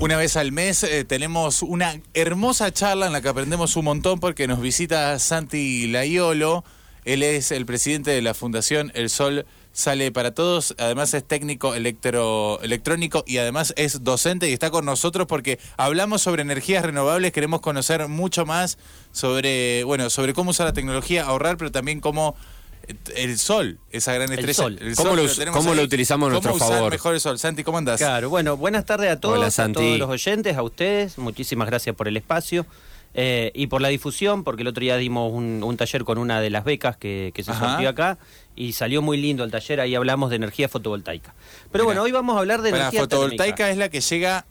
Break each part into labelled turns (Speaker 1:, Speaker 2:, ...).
Speaker 1: Una vez al mes eh, tenemos una hermosa charla en la que aprendemos un montón porque nos visita Santi Laiolo. Él es el presidente de la Fundación El Sol Sale para Todos. Además es técnico electro, electrónico y además es docente y está con nosotros porque hablamos sobre energías renovables. Queremos conocer mucho más sobre, bueno, sobre cómo usar la tecnología, ahorrar, pero también cómo el sol, esa gran estrella.
Speaker 2: sol.
Speaker 1: El
Speaker 3: ¿Cómo
Speaker 1: sol
Speaker 3: lo us-
Speaker 1: tenemos
Speaker 3: cómo lo utilizamos a nuestro
Speaker 1: ¿Cómo usar
Speaker 3: favor?
Speaker 1: mejor el sol? Santi, ¿cómo andás?
Speaker 2: Claro, bueno, buenas tardes a todos,
Speaker 3: Hola,
Speaker 2: a todos los oyentes, a ustedes, muchísimas gracias por el espacio eh, y por la difusión, porque el otro día dimos un, un taller con una de las becas que, que se
Speaker 1: Ajá.
Speaker 2: sortió acá y salió muy lindo el taller, ahí hablamos de energía fotovoltaica. Pero
Speaker 1: Mira,
Speaker 2: bueno, hoy vamos a hablar de
Speaker 1: Para
Speaker 2: energía
Speaker 1: fotovoltaica
Speaker 2: térmica.
Speaker 1: es la que llega.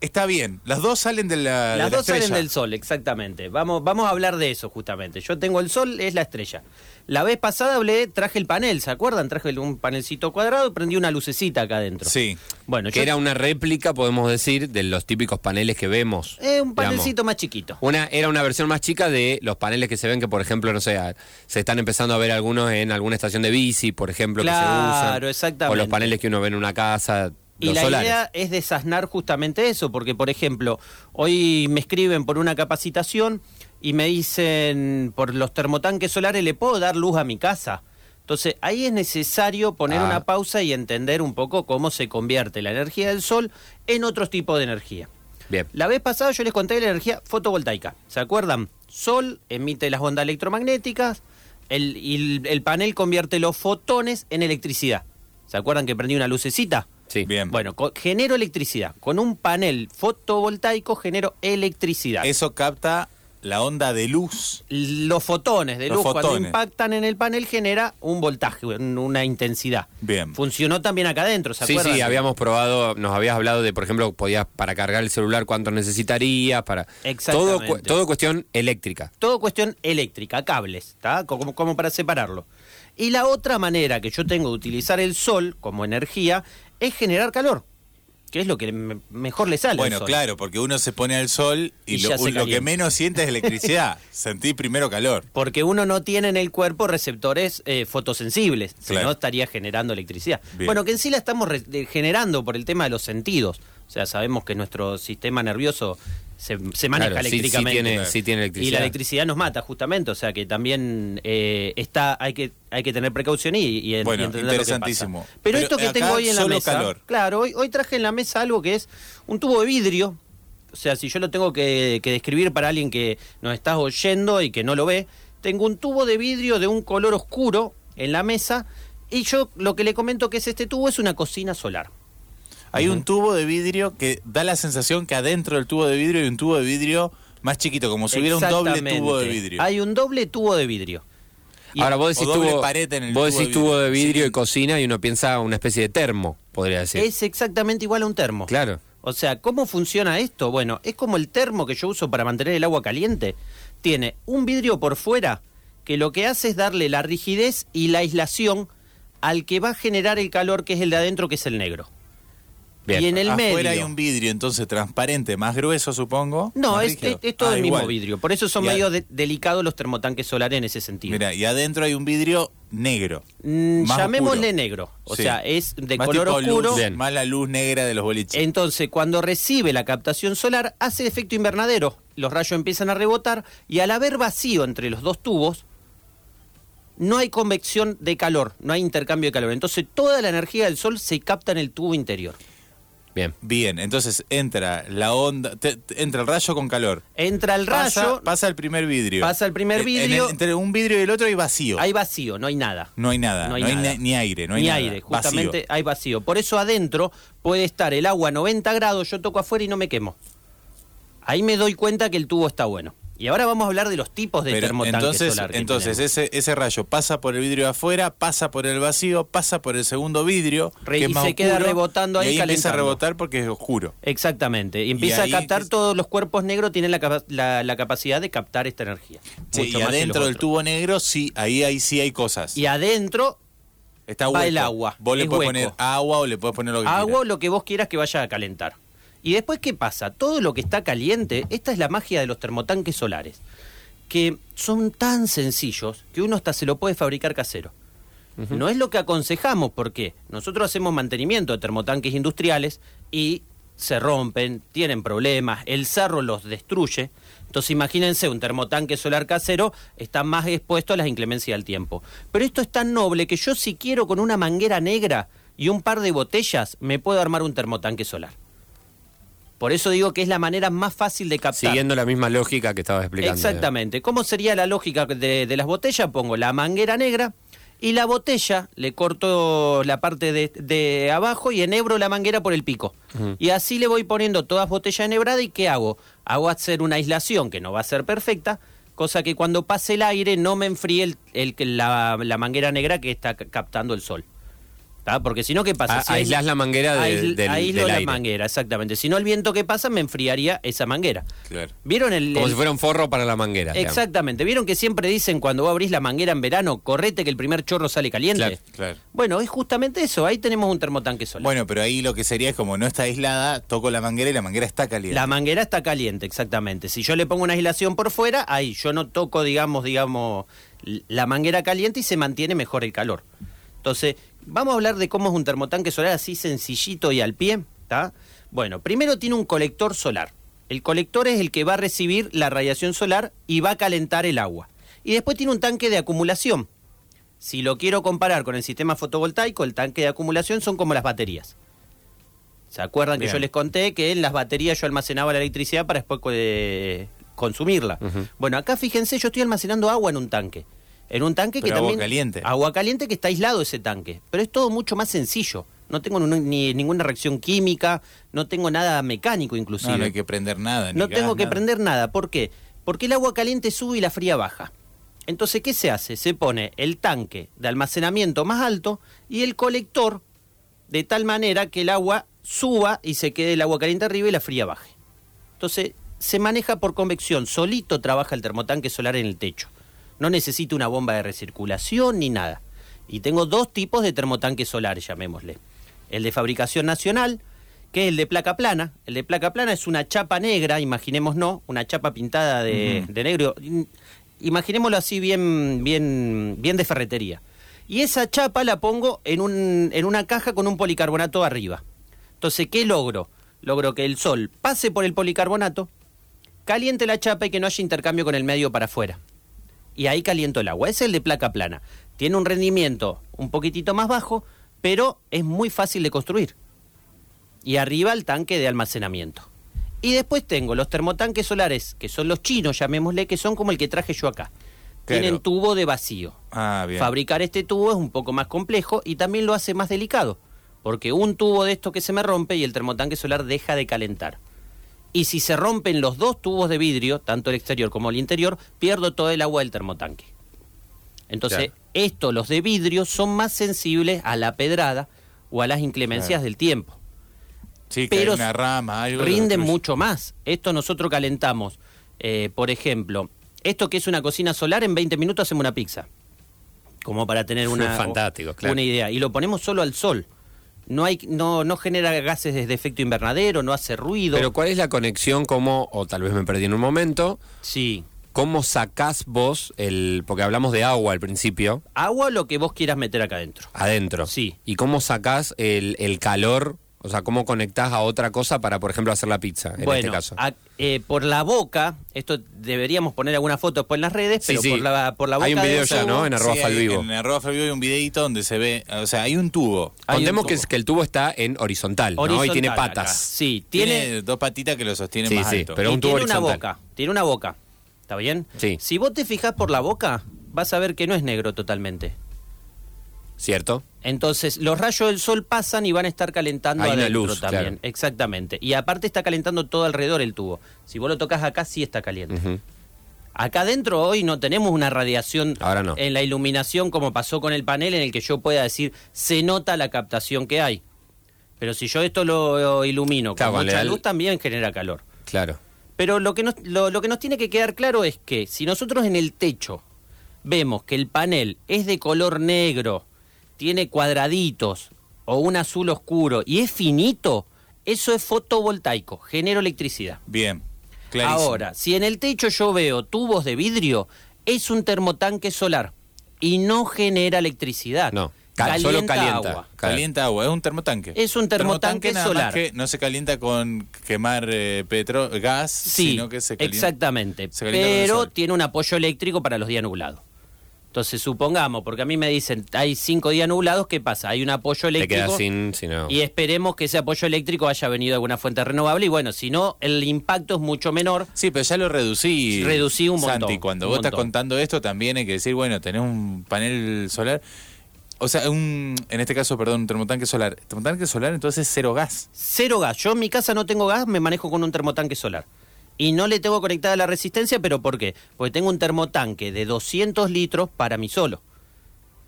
Speaker 1: Está bien, las dos salen de la. de
Speaker 2: Las
Speaker 1: la
Speaker 2: dos salen del sol, exactamente. Vamos, vamos a hablar de eso justamente. Yo tengo el sol, es la estrella. La vez pasada hablé, traje el panel, ¿se acuerdan? Traje un panelcito cuadrado y prendí una lucecita acá adentro.
Speaker 1: Sí.
Speaker 2: Bueno,
Speaker 3: Que
Speaker 2: yo-
Speaker 3: era una réplica, podemos decir, de los típicos paneles que vemos.
Speaker 2: eh, un
Speaker 3: digamos.
Speaker 2: panelcito más chiquito.
Speaker 3: Una, era una versión más chica de los paneles que se ven que, por ejemplo, no sé, a- se están empezando a ver algunos en alguna estación de bici, por ejemplo, que se
Speaker 2: Claro,
Speaker 3: usan.
Speaker 2: exactamente.
Speaker 3: O los paneles que uno ve en una casa,
Speaker 2: Y la
Speaker 3: solares.
Speaker 2: idea es desasnar justamente eso, porque por ejemplo, hoy me escriben por una capacitación y me dicen, por los termotanques solares, ¿le puedo dar luz a mi casa? Entonces ahí es necesario poner
Speaker 3: Ah.
Speaker 2: una pausa y entender un poco cómo se convierte la energía del sol en otros tipos de energía.
Speaker 3: Bien.
Speaker 2: La vez pasada yo les conté la energía fotovoltaica. ¿Se acuerdan? Sol emite las ondas electromagnéticas el, y el panel convierte los fotones en electricidad. ¿Se acuerdan que prendí una lucecita?
Speaker 3: Sí.
Speaker 1: Bien.
Speaker 2: Bueno, genero electricidad. Con un panel fotovoltaico genero electricidad.
Speaker 1: Eso capta la onda de luz.
Speaker 2: Los fotones de
Speaker 1: Los
Speaker 2: luz cuando impactan en el panel genera un voltaje, un- una intensidad.
Speaker 1: Bien.
Speaker 2: Funcionó también acá adentro, ¿se
Speaker 3: Sí,
Speaker 2: acuerdan?
Speaker 3: sí, habíamos probado, nos habías hablado de, por ejemplo, podías para cargar el celular cuánto necesitarías, para todo,
Speaker 2: Exactamente.
Speaker 3: todo cuestión eléctrica.
Speaker 2: Todo cuestión eléctrica, cables, ¿está? Como, como para separarlo. Y la otra manera que yo tengo de utilizar el sol como energía es generar calor, que es lo que me- mejor le sale. al
Speaker 1: Bueno, claro, porque uno se pone al sol y,
Speaker 2: Y
Speaker 1: lo, que menos siente es electricidad. Sentí primero calor.
Speaker 2: Porque uno no tiene en el cuerpo receptores eh, fotosensibles, si
Speaker 1: Claro.
Speaker 2: no estaría generando electricidad.
Speaker 1: Bien.
Speaker 2: Bueno, que en sí la estamos generando por el tema de los sentidos. O sea, sabemos que nuestro sistema nervioso se, se maneja
Speaker 3: Claro, sí- sí
Speaker 2: eléctricamente.
Speaker 3: tiene- sí tiene
Speaker 2: Y
Speaker 3: electricidad.
Speaker 2: la electricidad nos mata, justamente. O sea, que también eh, está hay que hay que tener precaución y, y en-
Speaker 1: Bueno,
Speaker 2: y entender lo que
Speaker 1: interesantísimo.
Speaker 2: pasa. Pero,
Speaker 1: Pero
Speaker 2: esto que tengo hoy en la mesa.
Speaker 1: calor.
Speaker 2: Claro, hoy, hoy traje en la mesa algo que es un tubo de vidrio. O sea, si yo lo tengo que, que describir para alguien que nos está oyendo y que no lo ve, tengo un tubo de vidrio de un color oscuro en la mesa y yo lo que le comento que es este tubo es una cocina solar.
Speaker 1: Hay un tubo de vidrio que da la sensación que adentro del tubo de vidrio hay un tubo de vidrio más chiquito, como si hubiera un doble tubo de vidrio.
Speaker 2: Hay un doble tubo de vidrio. Y-
Speaker 3: Ahora vos decís, tubo,
Speaker 1: pared en el
Speaker 3: vos
Speaker 1: tubo
Speaker 3: decís
Speaker 1: de
Speaker 3: tubo de
Speaker 1: vidrio.
Speaker 3: vidrio
Speaker 1: Sí.
Speaker 3: y cocina y uno piensa una especie de termo, podría decir.
Speaker 2: Es exactamente igual a un termo.
Speaker 3: Claro.
Speaker 2: O sea, ¿cómo funciona esto? Bueno, es como el termo que yo uso para mantener el agua caliente. Tiene un vidrio por fuera que lo que hace es darle la rigidez y la aislación al que va a generar el calor, que es el de adentro, que es el negro.
Speaker 3: Bien.
Speaker 2: Y en el
Speaker 1: Afuera
Speaker 2: medio.
Speaker 1: hay un vidrio entonces transparente, más grueso supongo.
Speaker 2: No, es, es- es todo
Speaker 1: Ah,
Speaker 2: el mismo vidrio. Por eso son
Speaker 1: Y a-
Speaker 2: medio de- delicados los termotanques solares en ese sentido.
Speaker 1: Mira, y adentro hay un vidrio negro.
Speaker 2: Mm, llamémosle
Speaker 1: oscuro.
Speaker 2: negro. O
Speaker 1: Sí.
Speaker 2: sea, es de
Speaker 1: Más
Speaker 2: color oscuro.
Speaker 1: luz, más la luz negra de los boliches.
Speaker 2: Entonces, cuando recibe la captación solar, hace efecto invernadero. Los rayos empiezan a rebotar y al haber vacío entre los dos tubos, no hay convección de calor, no hay intercambio de calor. Entonces, toda la energía del sol se capta en el tubo interior.
Speaker 3: Bien.
Speaker 1: Bien, entonces entra la onda, te- te- entra el rayo con calor.
Speaker 2: Entra el
Speaker 1: Pasa,
Speaker 2: rayo,
Speaker 1: pasa el primer vidrio.
Speaker 2: Pasa el primer
Speaker 1: en
Speaker 2: vidrio.
Speaker 1: el- entre un vidrio y el otro hay vacío.
Speaker 2: hay vacío, no hay nada.
Speaker 1: no hay nada, no hay,
Speaker 2: nada.
Speaker 1: ne- ni aire, no hay
Speaker 2: ni
Speaker 1: nada.
Speaker 2: aire,
Speaker 1: Vacío.
Speaker 2: justamente hay vacío. Por eso adentro puede estar el agua a 90 grados, yo toco afuera y no me quemo. Ahí me doy cuenta que el tubo está bueno. Y ahora vamos a hablar de los tipos de
Speaker 1: Pero
Speaker 2: termotanque
Speaker 1: entonces,
Speaker 2: solar. que
Speaker 1: entonces ese, ese rayo pasa por el vidrio de afuera, pasa por el vacío, pasa por el segundo vidrio,
Speaker 2: Re-
Speaker 1: que es
Speaker 2: y
Speaker 1: más
Speaker 2: se queda rebotando ahí,
Speaker 1: y ahí empieza a rebotar porque es oscuro.
Speaker 2: Exactamente. Y empieza
Speaker 1: ahí
Speaker 2: a captar
Speaker 1: es-
Speaker 2: todos los cuerpos negros, tienen la, la- la capacidad de captar esta energía.
Speaker 1: Sí,
Speaker 2: Mucho
Speaker 1: y
Speaker 2: más
Speaker 1: adentro del tubo negro, sí, ahí, ahí sí hay cosas.
Speaker 2: Y adentro,
Speaker 1: Está
Speaker 2: va
Speaker 1: hueco.
Speaker 2: el agua,
Speaker 1: Vos le puedes
Speaker 2: hueco.
Speaker 1: poner agua o le puedes poner lo que
Speaker 2: agua o
Speaker 1: quieras.
Speaker 2: lo que vos quieras que vaya a calentar. Y después, ¿qué pasa? Todo lo que está caliente, esta es la magia de los termotanques solares, que son tan sencillos que uno hasta se lo puede fabricar casero. No es lo que aconsejamos, porque nosotros hacemos mantenimiento de termotanques industriales y se rompen, tienen problemas, el cerro los destruye. Entonces imagínense, un termotanque solar casero está más expuesto a las inclemencias del tiempo. Pero esto es tan noble que yo si quiero con una manguera negra y un par de botellas, me puedo armar un termotanque solar. Por eso digo que es la manera más fácil de captar.
Speaker 3: Siguiendo la misma lógica que estabas explicando.
Speaker 2: Exactamente. ¿Cómo sería la lógica de, de las botellas? Pongo la manguera negra y la botella le corto la parte de, de abajo y enhebro la manguera por el pico. Y así le voy poniendo todas botellas enhebradas y ¿qué hago? Hago hacer una aislación que no va a ser perfecta, cosa que cuando pase el aire no me enfríe el, el- la, la manguera negra que está ca- captando el sol. ¿Tá? Porque si no, ¿qué pasa?
Speaker 3: A-
Speaker 2: Si
Speaker 3: aislás la manguera de-
Speaker 2: aisl-
Speaker 3: del-
Speaker 2: aíslo
Speaker 3: del
Speaker 2: la manguera, exactamente. Si no, el viento que pasa me enfriaría esa manguera.
Speaker 1: Claro.
Speaker 2: ¿Vieron el,
Speaker 3: Como
Speaker 2: el-
Speaker 3: si fuera un forro para la manguera. digamos.
Speaker 2: Exactamente. ¿Vieron que siempre dicen cuando vos abrís la manguera en verano, correte que el primer chorro sale caliente?
Speaker 3: Claro,
Speaker 1: claro.
Speaker 2: Bueno, es justamente eso. Ahí tenemos un termotanque solar.
Speaker 1: Bueno, pero ahí lo que sería es como no está aislada, toco la manguera y la manguera está caliente.
Speaker 2: La manguera está caliente, exactamente. Si yo le pongo una aislación por fuera, ahí yo no toco, digamos, digamos, la manguera caliente y se mantiene mejor el calor. Entonces, vamos a hablar de cómo es un termotanque solar así sencillito y al pie, ¿está? Bueno, primero tiene un colector solar. El colector es el que va a recibir la radiación solar y va a calentar el agua. Y después tiene un tanque de acumulación. Si lo quiero comparar con el sistema fotovoltaico, el tanque de acumulación son como las baterías. ¿Se acuerdan que yo les conté que en las baterías yo almacenaba la electricidad para después eh, consumirla? Bueno, acá fíjense, yo estoy almacenando agua en un tanque. En un tanque que
Speaker 1: Pero agua
Speaker 2: también...
Speaker 1: caliente.
Speaker 2: Agua caliente que está aislado ese tanque. Pero es todo mucho más sencillo. No tengo ni ninguna reacción química, no tengo nada mecánico inclusive.
Speaker 1: no, no hay que prender nada. ni
Speaker 2: No
Speaker 1: gas,
Speaker 2: tengo que
Speaker 1: nada.
Speaker 2: prender nada. ¿Por qué? Porque el agua caliente sube y la fría baja. Entonces, ¿qué se hace? Se pone el tanque de almacenamiento más alto y el colector de tal manera que el agua suba y se quede el agua caliente arriba y la fría baje. Entonces, se maneja por convección. Solito trabaja el termotanque solar en el techo. No necesito una bomba de recirculación ni nada. Y tengo dos tipos de termotanques solares, llamémosle. El de fabricación nacional, que es el de placa plana. El de placa plana es una chapa negra, imaginemos no, una chapa pintada de, de negro. In- Imaginémoslo así bien, bien, bien de ferretería. Y esa chapa la pongo en, un, en una caja con un policarbonato arriba. Entonces, ¿qué logro? Logro que el sol pase por el policarbonato, caliente la chapa y que no haya intercambio con el medio para afuera. Y ahí caliento el agua. Es el de placa plana. Tiene un rendimiento un poquitito más bajo, pero es muy fácil de construir. Y arriba el tanque de almacenamiento. Y después tengo los termotanques solares, que son los chinos, llamémosle, que son como el que traje yo acá.
Speaker 1: Claro.
Speaker 2: Tienen tubo de vacío.
Speaker 1: Ah, bien.
Speaker 2: Fabricar este tubo es un poco más complejo y también lo hace más delicado, porque un tubo de esto que se me rompe y el termotanque solar deja de calentar. Y si se rompen los dos tubos de vidrio, tanto el exterior como el interior, pierdo todo el agua del termotanque. Entonces,
Speaker 3: Claro.
Speaker 2: esto, los de vidrio, son más sensibles a la pedrada o a las inclemencias
Speaker 1: Claro.
Speaker 2: del tiempo
Speaker 1: Sí, que hay
Speaker 2: pero
Speaker 1: una rama, algo.
Speaker 2: rinden mucho más. Esto nosotros calentamos, eh, por ejemplo, esto que es una cocina solar, en 20 minutos hacemos una pizza. Como para tener una,
Speaker 3: Fantástico, claro.
Speaker 2: una idea. Y lo ponemos solo al sol. No, hay, no, no genera gases de efecto invernadero, no hace ruido.
Speaker 3: Pero ¿cuál es la conexión? ¿Cómo, o tal vez me perdí en un momento,
Speaker 2: sí.
Speaker 3: cómo sacás vos el. Porque hablamos de agua al principio,
Speaker 2: Agua lo que vos quieras meter acá adentro.
Speaker 3: adentro.
Speaker 2: Sí.
Speaker 3: ¿Y cómo sacás el, el calor? O sea, ¿cómo conectás a otra cosa para, por ejemplo, hacer la pizza, en
Speaker 2: bueno,
Speaker 3: este caso?
Speaker 2: a- eh, por la boca, esto deberíamos poner alguna foto después en las redes,
Speaker 3: Sí,
Speaker 2: pero
Speaker 3: sí.
Speaker 2: Por, la, por la boca
Speaker 3: Hay un video ya,
Speaker 2: tubo-
Speaker 3: ¿no? En arroba
Speaker 1: Sí,
Speaker 3: falvivo.
Speaker 1: En arroba falvivo hay un videito donde se ve, o sea, hay un tubo.
Speaker 2: hay un
Speaker 3: Contemos que,
Speaker 2: tubo.
Speaker 3: es- que el tubo está en horizontal, ¿no? Y tiene
Speaker 2: acá.
Speaker 3: patas.
Speaker 2: Sí,
Speaker 1: Tiene,
Speaker 2: tiene,
Speaker 1: dos patitas que lo sostienen
Speaker 3: Sí,
Speaker 1: más
Speaker 3: sí,
Speaker 1: alto.
Speaker 3: pero
Speaker 2: y
Speaker 3: un tubo
Speaker 2: tiene una boca, tiene una boca. ¿Está bien?
Speaker 3: Sí.
Speaker 2: Si vos te fijas por la boca, vas a ver que no es negro totalmente.
Speaker 3: ¿Cierto?
Speaker 2: Entonces, los rayos del sol pasan y van a estar calentando
Speaker 3: Hay una
Speaker 2: adentro
Speaker 3: luz,
Speaker 2: también.
Speaker 3: claro.
Speaker 2: Exactamente. Y aparte está calentando todo alrededor el tubo. Si vos lo tocas acá, sí está caliente. Acá adentro hoy no tenemos una radiación
Speaker 3: Ahora no.
Speaker 2: en la iluminación como pasó con el panel en el que yo pueda decir se nota la captación que hay. Pero si yo esto lo ilumino
Speaker 3: Claro,
Speaker 2: con mucha
Speaker 3: el-
Speaker 2: luz también genera calor.
Speaker 3: Claro.
Speaker 2: Pero lo que, nos, lo, lo que nos tiene que quedar claro es que si nosotros en el techo vemos que el panel es de color negro, tiene cuadraditos o un azul oscuro y es finito, eso es fotovoltaico, genera electricidad.
Speaker 1: Bien, clarísimo.
Speaker 2: Ahora, si en el techo yo veo tubos de vidrio, es un termotanque solar y no genera electricidad.
Speaker 3: No. Ca- solo
Speaker 2: calienta
Speaker 3: calienta.
Speaker 2: agua.
Speaker 1: Calienta agua, es un termotanque.
Speaker 2: Es un termotanque
Speaker 1: nada más
Speaker 2: solar.
Speaker 1: que no se calienta con quemar eh, petro, gas,
Speaker 2: Sí,
Speaker 1: sino que se calienta.
Speaker 2: exactamente.
Speaker 1: se calienta con el
Speaker 2: Pero
Speaker 1: sol.
Speaker 2: tiene un apoyo eléctrico para los días nublados. Entonces, supongamos, porque a mí me dicen, hay cinco días nublados, ¿qué pasa? Hay un apoyo
Speaker 3: Te
Speaker 2: eléctrico.
Speaker 3: quedas sin, si no.
Speaker 2: Y esperemos que ese apoyo eléctrico haya venido de alguna fuente renovable. Y bueno, si no, el impacto es mucho menor.
Speaker 1: Sí, pero ya lo reducí.
Speaker 2: Reducí un montón,
Speaker 1: Santi, cuando
Speaker 2: un
Speaker 1: vos estás contando esto, también hay que decir, bueno, tenés un panel solar. O sea, un, en este caso, perdón, un termotanque solar. Termotanque solar, entonces cero gas.
Speaker 2: Cero gas. Yo en mi casa no tengo gas, me manejo con un termotanque solar. Y no le tengo conectada la resistencia, pero ¿por qué? Porque tengo un termotanque de 200 litros para mí solo.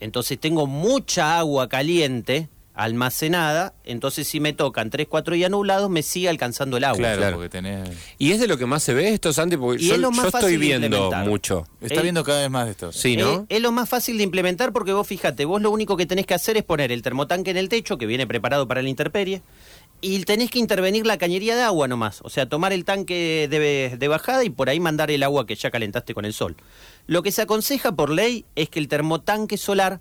Speaker 2: Entonces tengo mucha agua caliente almacenada, entonces si me tocan 3, 4 días nublados, me sigue alcanzando el agua.
Speaker 1: claro,
Speaker 3: claro.
Speaker 1: porque tenés.
Speaker 3: ¿Y es de lo que más se ve esto, Santi? Porque
Speaker 2: Y
Speaker 3: yo,
Speaker 2: es lo más
Speaker 3: yo
Speaker 2: fácil
Speaker 3: estoy viendo mucho.
Speaker 1: Está
Speaker 2: Eh,
Speaker 1: viendo cada vez más de esto.
Speaker 3: Sí, ¿no?
Speaker 2: Eh, es lo más fácil de implementar porque vos fíjate, vos lo único que tenés que hacer es poner el termotanque en el techo, que viene preparado para la intemperie, y tenés que intervenir la cañería de agua nomás. O sea, tomar el tanque de, de bajada y por ahí mandar el agua que ya calentaste con el sol. Lo que se aconseja por ley es que el termotanque solar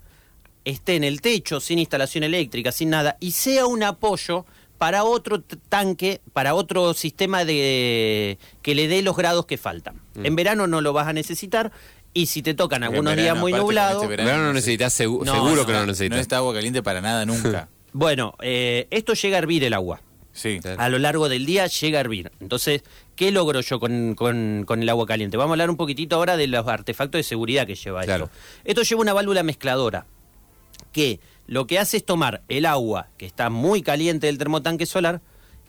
Speaker 2: esté en el techo, sin instalación eléctrica, sin nada, y sea un apoyo para otro tanque, para otro sistema de que le dé los grados que faltan. En verano no lo vas a necesitar y si te tocan algunos días muy
Speaker 1: con
Speaker 2: nublados,
Speaker 1: este
Speaker 3: En verano no necesitas, segu-
Speaker 2: No,
Speaker 3: seguro
Speaker 2: no,
Speaker 3: que no
Speaker 2: no,
Speaker 3: lo necesitas.
Speaker 1: No está agua caliente para nada nunca.
Speaker 2: bueno, eh, esto llega a hervir el agua.
Speaker 1: Sí.
Speaker 3: Claro.
Speaker 2: A lo largo del día llega a hervir. Entonces, ¿qué logro yo con, con- con el agua caliente? Vamos a hablar un poquitito ahora de los artefactos de seguridad que lleva
Speaker 3: Claro.
Speaker 2: esto. Esto lleva una válvula mezcladora que lo que hace es tomar el agua que está muy caliente del termotanque solar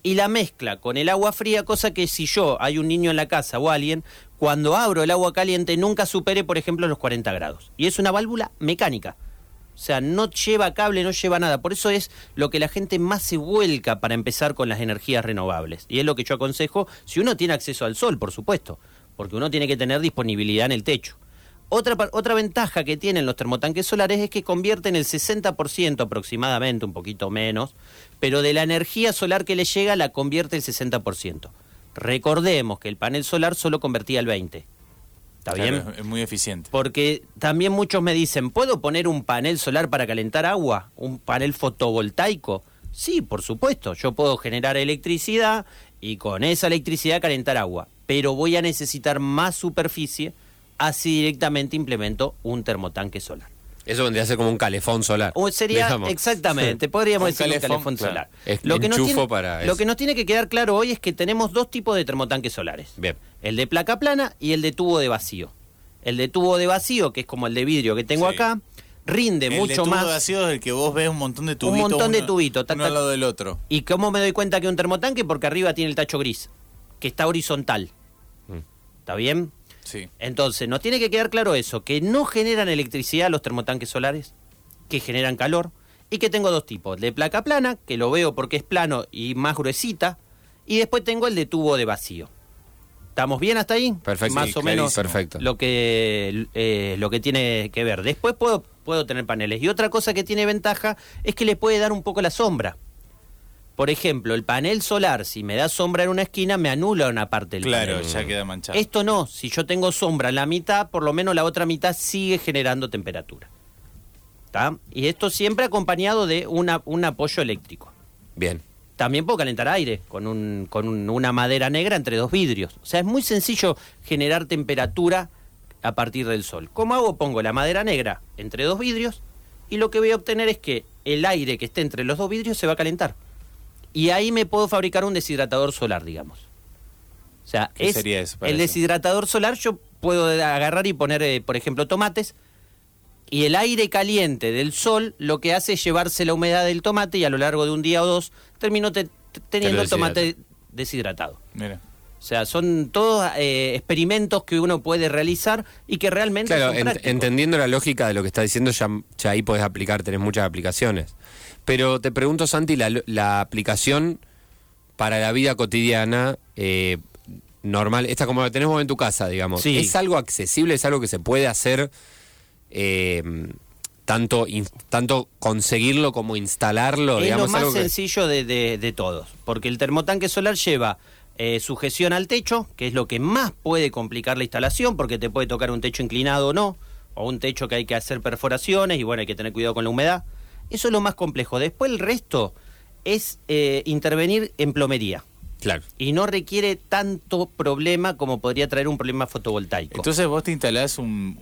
Speaker 2: y la mezcla con el agua fría, cosa que si yo hay un niño en la casa o alguien, cuando abro el agua caliente nunca supere, por ejemplo, los 40 grados. Y es una válvula mecánica. O sea, no lleva cable, no lleva nada. Por eso es lo que la gente más se vuelca para empezar con las energías renovables. Y es lo que yo aconsejo si uno tiene acceso al sol, por supuesto. Porque uno tiene que tener disponibilidad en el techo. Otra, otra ventaja que tienen los termotanques solares es que convierten el 60% aproximadamente, un poquito menos, pero de la energía solar que le llega la convierte el 60%. Recordemos que el panel solar solo convertía el 20%. ¿Está
Speaker 1: Claro,
Speaker 2: bien?
Speaker 1: es- Es muy eficiente.
Speaker 2: Porque también muchos me dicen, ¿puedo poner un panel solar para calentar agua? ¿Un panel fotovoltaico? Sí, por supuesto, yo puedo generar electricidad y con esa electricidad calentar agua, pero voy a necesitar más superficie, así directamente implemento un termotanque solar.
Speaker 3: Eso vendría a ser como un calefón solar.
Speaker 2: O sería
Speaker 3: digamos.
Speaker 2: exactamente, podríamos
Speaker 1: Un
Speaker 2: decir un
Speaker 1: calefón,
Speaker 2: calefón
Speaker 1: claro.
Speaker 2: solar. Lo que, tiene,
Speaker 3: para
Speaker 2: lo que nos tiene que quedar claro hoy es que tenemos dos tipos de termotanques solares.
Speaker 3: Bien.
Speaker 2: El de placa plana y el de tubo de vacío. El de tubo de vacío, que es como el de vidrio que tengo
Speaker 1: Sí.
Speaker 2: acá, rinde
Speaker 1: el de
Speaker 2: mucho
Speaker 1: tubo
Speaker 2: más.
Speaker 1: vacío es el que vos ves un montón de tubitos.
Speaker 2: montón de tubitos,
Speaker 1: Uno al lado del otro.
Speaker 2: ¿Y cómo me doy cuenta que es un termotanque? Porque arriba tiene el tacho gris, que está horizontal.
Speaker 3: Mm.
Speaker 2: ¿Está bien?
Speaker 1: Sí.
Speaker 2: Entonces, nos tiene que quedar claro eso, que no generan electricidad los termotanques solares, que generan calor, y que tengo dos tipos, el de placa plana, que lo veo porque es plano y más gruesita, y después tengo el de tubo de vacío. ¿Estamos bien hasta ahí?
Speaker 3: Perfecto.
Speaker 2: Más
Speaker 3: Sí,
Speaker 2: o menos.
Speaker 3: Perfecto.
Speaker 2: lo que eh, lo que tiene que ver. Después puedo, puedo tener paneles. Y otra cosa que tiene ventaja es que le puede dar un poco la sombra. Por ejemplo, el panel solar, si me da sombra en una esquina, me anula una parte del
Speaker 1: Claro,
Speaker 2: panel.
Speaker 1: ya queda manchado.
Speaker 2: Esto no, si yo tengo sombra en la mitad, por lo menos la otra mitad sigue generando temperatura. ¿Está? Y esto siempre acompañado de una, un apoyo eléctrico.
Speaker 3: Bien.
Speaker 2: También puedo calentar aire con, un, con un- una madera negra entre dos vidrios. O sea, es muy sencillo generar temperatura a partir del sol. ¿Cómo hago? Pongo la madera negra entre dos vidrios y lo que voy a obtener es que el aire que esté entre los dos vidrios se va a calentar. Y ahí me puedo fabricar un deshidratador solar, digamos. O sea,
Speaker 1: ¿Qué
Speaker 2: es
Speaker 1: sería eso
Speaker 2: el deshidratador solar yo puedo agarrar y poner, eh, por ejemplo, tomates y el aire caliente del sol lo que hace es llevarse la humedad del tomate y a lo largo de un día o dos termino te- te- teniendo el tomate deshidratado.
Speaker 1: Mira.
Speaker 2: O sea, son todos eh, experimentos que uno puede realizar y que realmente
Speaker 3: Claro,
Speaker 2: son
Speaker 3: ent-
Speaker 2: prácticos.
Speaker 3: entendiendo la lógica de lo que está diciendo, ya, ya ahí podés aplicar, tenés muchas aplicaciones. Pero te pregunto, Santi, la, la aplicación para la vida cotidiana eh, normal, esta como la tenemos en tu casa, digamos,
Speaker 2: Sí.
Speaker 3: ¿es algo accesible? ¿Es algo que se puede hacer eh, tanto, in- tanto conseguirlo como instalarlo?
Speaker 2: Es
Speaker 3: digamos,
Speaker 2: lo más
Speaker 3: algo que-
Speaker 2: sencillo de, de- de todos, porque el termotanque solar lleva eh, sujeción al techo, que es lo que más puede complicar la instalación, porque te puede tocar un techo inclinado o no, o un techo que hay que hacer perforaciones y bueno, hay que tener cuidado con la humedad. Eso es lo más complejo. Después el resto es eh, intervenir en plomería.
Speaker 3: Claro.
Speaker 2: Y no requiere tanto problema como podría traer un problema fotovoltaico.
Speaker 1: Entonces vos te instalás un,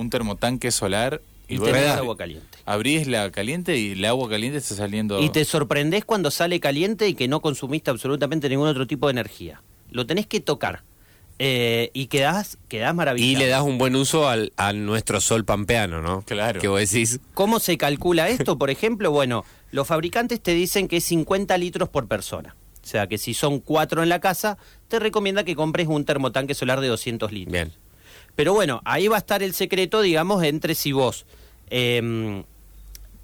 Speaker 1: un termotanque solar y,
Speaker 2: y tenés agua caliente.
Speaker 1: abrís la caliente y el agua caliente está saliendo...
Speaker 2: Y te sorprendés cuando sale caliente y que no consumiste absolutamente ningún otro tipo de energía. Lo tenés que tocar. Eh, y quedás, quedás maravillado.
Speaker 3: Y le das un buen uso al, a nuestro sol pampeano, ¿no?
Speaker 1: Claro.
Speaker 3: Que vos decís,
Speaker 2: ¿Cómo se calcula esto? Por ejemplo, bueno, los fabricantes te dicen que es 50 litros por persona. O sea, que si son cuatro en la casa, te recomienda que compres un termotanque solar de 200 litros.
Speaker 3: bien.
Speaker 2: Pero bueno, ahí va a estar el secreto, digamos, entre si vos em,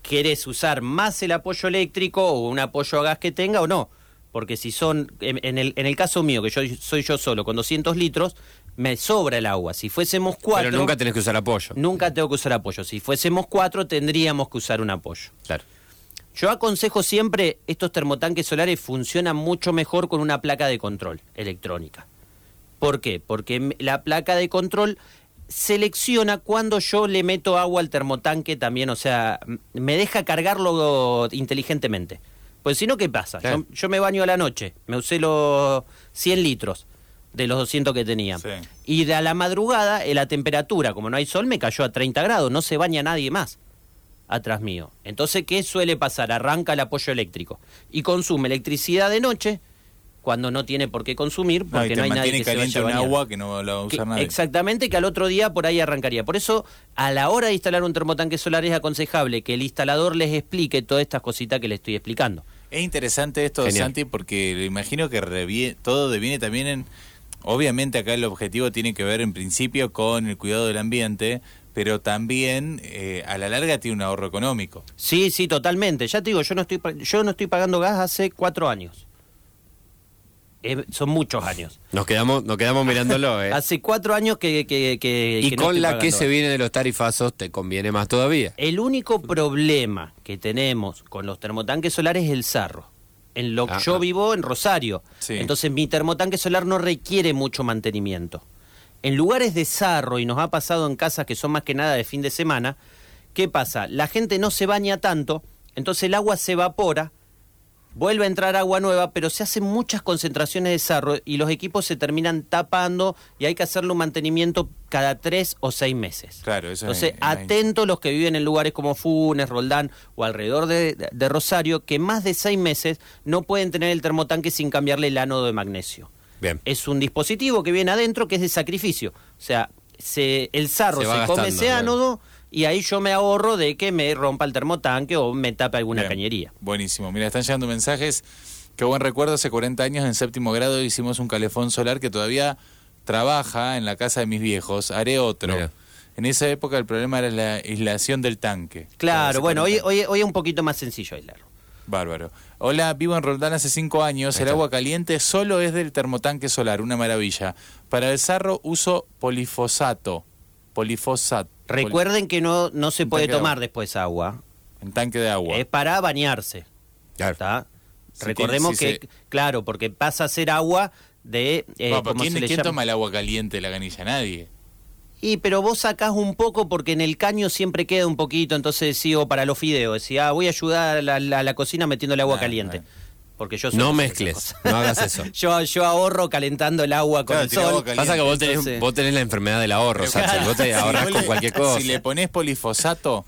Speaker 2: querés usar más el apoyo eléctrico o un apoyo a gas que tenga o no. Porque si son, en, en el, en el caso mío, que yo soy yo solo, con 200 litros, me sobra el agua. Si fuésemos cuatro,
Speaker 3: Pero nunca tenés que usar apoyo.
Speaker 2: nunca tengo que usar apoyo. Si fuésemos cuatro, tendríamos que usar un apoyo.
Speaker 3: Claro.
Speaker 2: Yo aconsejo siempre, estos termotanques solares funcionan mucho mejor con una placa de control electrónica. ¿Por qué? Porque la placa de control selecciona cuando yo le meto agua al termotanque también, o sea, me deja cargarlo inteligentemente. Pues si no, ¿qué pasa?
Speaker 3: Claro.
Speaker 2: Yo, yo me baño a la noche, me usé los 100 litros de los 200 que tenía.
Speaker 1: Sí.
Speaker 2: Y de a la madrugada, eh, la temperatura, como no hay sol, me cayó a 30 grados, no se baña nadie más atrás mío. Entonces, ¿qué suele pasar? Arranca el apoyo eléctrico y consume electricidad de noche cuando no tiene por qué consumir
Speaker 1: No, y
Speaker 2: porque
Speaker 1: te
Speaker 2: no, hay nadie que se vaya a
Speaker 1: un
Speaker 2: bañar.
Speaker 1: agua que no la va a
Speaker 2: Que-
Speaker 1: usar nadie.
Speaker 2: exactamente, que al otro día por ahí arrancaría. Por eso, a la hora de instalar un termotanque solar es aconsejable que el instalador les explique todas estas cositas que les estoy explicando.
Speaker 1: Es interesante esto,
Speaker 3: Genial.
Speaker 1: Santi, porque le imagino que revie- todo deviene también en... Obviamente acá el objetivo tiene que ver en principio con el cuidado del ambiente, pero también eh, a la larga tiene un ahorro económico.
Speaker 2: Sí, sí, totalmente. Ya te digo, yo no estoy, pa- yo no estoy pagando gas hace cuatro años. Eh, son muchos años.
Speaker 3: Nos quedamos, nos quedamos mirándolo, ¿eh?
Speaker 2: Hace cuatro años que... que- que-
Speaker 3: y
Speaker 2: que
Speaker 3: con la que se viene de los tarifazos te conviene más todavía.
Speaker 2: El único problema que tenemos con los termotanques solares es el sarro. En lo que
Speaker 3: Ah,
Speaker 2: yo
Speaker 3: ah.
Speaker 2: vivo en Rosario.
Speaker 1: Sí.
Speaker 2: Entonces mi termotanque solar no requiere mucho mantenimiento. En lugares de sarro, y nos ha pasado en casas que son más que nada de fin de semana, ¿qué pasa? La gente no se baña tanto, entonces el agua se evapora, vuelve a entrar agua nueva, pero se hacen muchas concentraciones de sarro y los equipos se terminan tapando y hay que hacerle un mantenimiento cada tres o seis meses.
Speaker 1: Claro, eso es-
Speaker 2: Entonces,
Speaker 1: es-
Speaker 2: atentos los que viven en lugares como Funes, Roldán o alrededor de, Rosario, que más de seis meses no pueden tener el termotanque sin cambiarle el ánodo de magnesio.
Speaker 3: Bien.
Speaker 2: Es un dispositivo que viene adentro que es de sacrificio. O sea, se, el sarro
Speaker 3: Se
Speaker 2: come ese ánodo y ahí yo me ahorro de que me rompa el termotanque o me tape alguna
Speaker 1: Bien,
Speaker 2: cañería.
Speaker 1: Buenísimo. Mira, están llegando mensajes. Qué buen recuerdo. Hace 40 años en séptimo grado hicimos un calefón solar que todavía trabaja en la casa de mis viejos. Haré otro.
Speaker 3: Mira.
Speaker 1: En esa época el problema era la aislación del tanque.
Speaker 2: Claro, bueno, hoy,
Speaker 1: 40
Speaker 2: hoy, hoy es un poquito más sencillo aislarlo.
Speaker 1: Bárbaro. Hola, vivo en Roldán hace cinco años. El agua caliente solo es del termotanque solar, una maravilla. Para el sarro uso polifosato. Polifosato.
Speaker 2: Recuerden que no, no se puede
Speaker 1: de
Speaker 2: tomar después agua.
Speaker 1: En tanque de agua.
Speaker 2: Es para bañarse.
Speaker 3: Claro.
Speaker 2: ¿está?
Speaker 1: Si
Speaker 2: Recordemos
Speaker 1: tiene- si
Speaker 2: que, claro, porque pasa a ser agua de... eh,
Speaker 1: No, pero
Speaker 2: ¿cómo
Speaker 1: ¿quién,
Speaker 2: se le
Speaker 1: quién
Speaker 2: llama?
Speaker 1: toma el agua caliente de la canilla? Nadie.
Speaker 2: Y pero vos sacás un poco porque en el caño siempre queda un poquito, entonces sí, o para los fideos, decía, ah, voy a ayudar a la, la- la cocina metiéndole agua
Speaker 1: Ah,
Speaker 2: caliente.
Speaker 1: ah.
Speaker 2: Porque yo soy
Speaker 3: No mezcles, no hagas eso.
Speaker 2: yo, yo ahorro calentando el agua con
Speaker 1: Claro,
Speaker 2: el sol.
Speaker 3: Pasa que vos tenés,
Speaker 2: Entonces-
Speaker 3: vos tenés la enfermedad del ahorro, Sachi.
Speaker 1: claro,
Speaker 3: Vos te
Speaker 1: si
Speaker 3: ahorrás
Speaker 1: vos
Speaker 3: con
Speaker 1: le-
Speaker 3: cualquier cosa.
Speaker 1: Si le pones polifosato.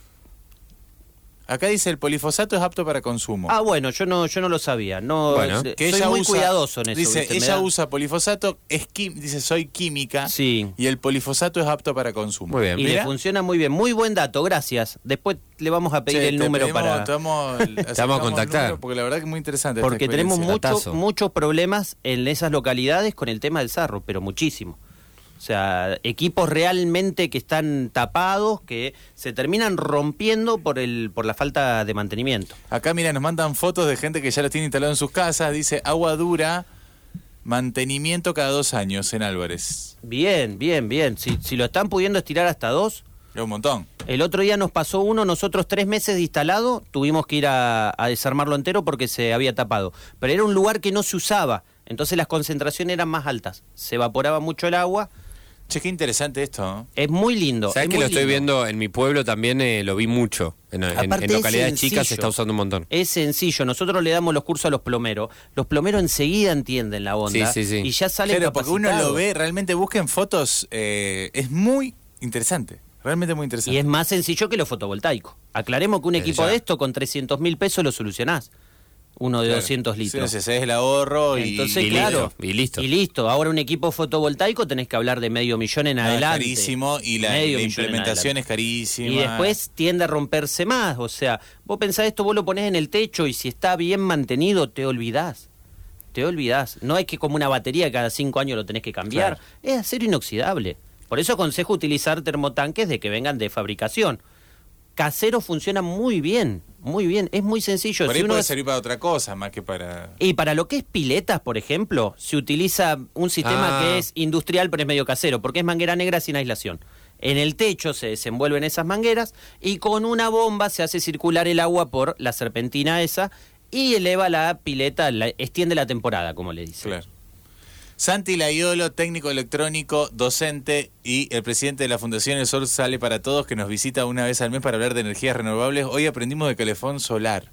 Speaker 1: Acá dice el polifosato es apto para consumo.
Speaker 2: Ah, bueno, yo no, yo no lo sabía. No,
Speaker 3: Bueno,
Speaker 1: que
Speaker 2: soy
Speaker 1: ella
Speaker 2: muy
Speaker 1: usa-
Speaker 2: cuidadoso en eso.
Speaker 1: Dice, ella
Speaker 2: da-
Speaker 1: usa polifosato, es quim- dice soy química.
Speaker 2: Sí.
Speaker 1: Y el polifosato es apto para consumo.
Speaker 3: Muy bien.
Speaker 2: Y le funciona muy bien. Muy buen dato, gracias. Después le vamos a pedir el
Speaker 1: te
Speaker 2: número
Speaker 1: pedimos-
Speaker 2: para...
Speaker 1: Te vamos
Speaker 3: a contactar.
Speaker 1: Porque la verdad que es muy interesante. esta
Speaker 2: Porque tenemos mucho- muchos problemas en esas localidades con el tema del sarro, pero muchísimo. O sea, equipos realmente que están tapados, que se terminan rompiendo por el por la falta de mantenimiento.
Speaker 1: Acá, mira, nos mandan fotos de gente que ya lo tiene instalado en sus casas. Dice agua dura, mantenimiento cada dos años en Álvarez.
Speaker 2: Bien, bien, bien. Si, si lo están pudiendo estirar hasta dos,
Speaker 1: Es un montón.
Speaker 2: el otro día nos pasó uno, nosotros tres meses de instalado, tuvimos que ir a, a desarmarlo entero porque se había tapado. Pero era un lugar que no se usaba, entonces las concentraciones eran más altas. Se evaporaba mucho el agua
Speaker 1: Che, qué interesante esto. ¿no?
Speaker 2: Es muy lindo.
Speaker 3: ¿Sabes
Speaker 2: es
Speaker 3: que
Speaker 2: muy
Speaker 3: lo estoy
Speaker 2: lindo.
Speaker 3: viendo en mi pueblo también? eh, lo vi mucho. En, en- en
Speaker 2: es
Speaker 3: localidades chicas se está usando un montón.
Speaker 2: Es sencillo. Nosotros le damos los cursos a los plomeros. Los plomeros enseguida entienden la onda.
Speaker 3: Sí, sí, sí.
Speaker 2: Y ya salen
Speaker 1: Claro, porque uno lo ve, realmente busquen fotos, eh, es muy interesante, realmente muy interesante.
Speaker 2: Y es más sencillo que lo fotovoltaico. Aclaremos que un
Speaker 3: Eh,
Speaker 2: equipo
Speaker 1: ya.
Speaker 2: de esto con 300 mil pesos lo solucionás. Uno de
Speaker 1: Claro.
Speaker 2: 200
Speaker 1: Sí,
Speaker 2: litros.
Speaker 1: ese es el ahorro y,
Speaker 2: Entonces,
Speaker 3: y
Speaker 2: claro.
Speaker 3: listo, y listo.
Speaker 2: Y listo. Ahora un equipo fotovoltaico tenés que hablar de medio millón en adelante.
Speaker 1: es carísimo y la, implementación es carísima.
Speaker 2: Y después tiende a romperse más. O sea, vos pensás esto, vos lo ponés en el techo y si está bien mantenido, te olvidás. Te olvidás. No es que como una batería cada cinco años lo tenés que cambiar.
Speaker 1: Claro.
Speaker 2: Es acero inoxidable. Por eso aconsejo utilizar termotanques de que vengan de fabricación. Casero funciona muy bien, muy bien. Es muy sencillo.
Speaker 1: Por
Speaker 2: Si
Speaker 1: ahí
Speaker 2: uno
Speaker 1: puede
Speaker 2: es-
Speaker 1: servir para otra cosa más que para...
Speaker 2: y para lo que es piletas, por ejemplo, se utiliza un sistema
Speaker 3: Ah.
Speaker 2: que es industrial pero es medio casero, porque es manguera negra sin aislación. En el techo se desenvuelven esas mangueras y con una bomba se hace circular el agua por la serpentina esa y eleva la pileta, la- extiende la temporada, como le dice.
Speaker 1: Claro. Santi Laiolo, técnico electrónico, docente y el presidente de la Fundación El Sol Sale para Todos, que nos visita una vez al mes para hablar de energías renovables. Hoy aprendimos de calefón solar.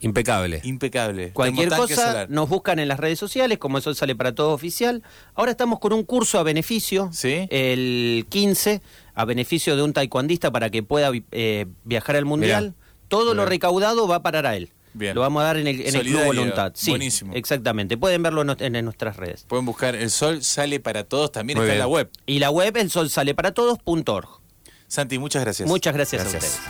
Speaker 3: Impecable.
Speaker 1: Impecable.
Speaker 2: Cualquier cosa
Speaker 1: solar.
Speaker 2: nos buscan en las redes sociales, como eso sale para todo oficial. Ahora estamos con un curso a beneficio,
Speaker 1: Sí.
Speaker 2: el 15, a beneficio de un taekwondista para que pueda eh, viajar al Mundial.
Speaker 3: Mirá.
Speaker 2: Todo lo recaudado va a parar a él.
Speaker 1: Bien.
Speaker 2: Lo vamos a dar en el, en el Club. Voluntad. Sí,
Speaker 1: Buenísimo.
Speaker 2: exactamente. Pueden verlo en, nuestras redes.
Speaker 1: Pueden buscar El Sol Sale para Todos, también
Speaker 3: Muy
Speaker 1: está en la web.
Speaker 2: Y la web, el sol sale para todos.org.
Speaker 1: Santi, muchas gracias.
Speaker 2: Muchas gracias,
Speaker 3: Gracias.
Speaker 2: a ustedes.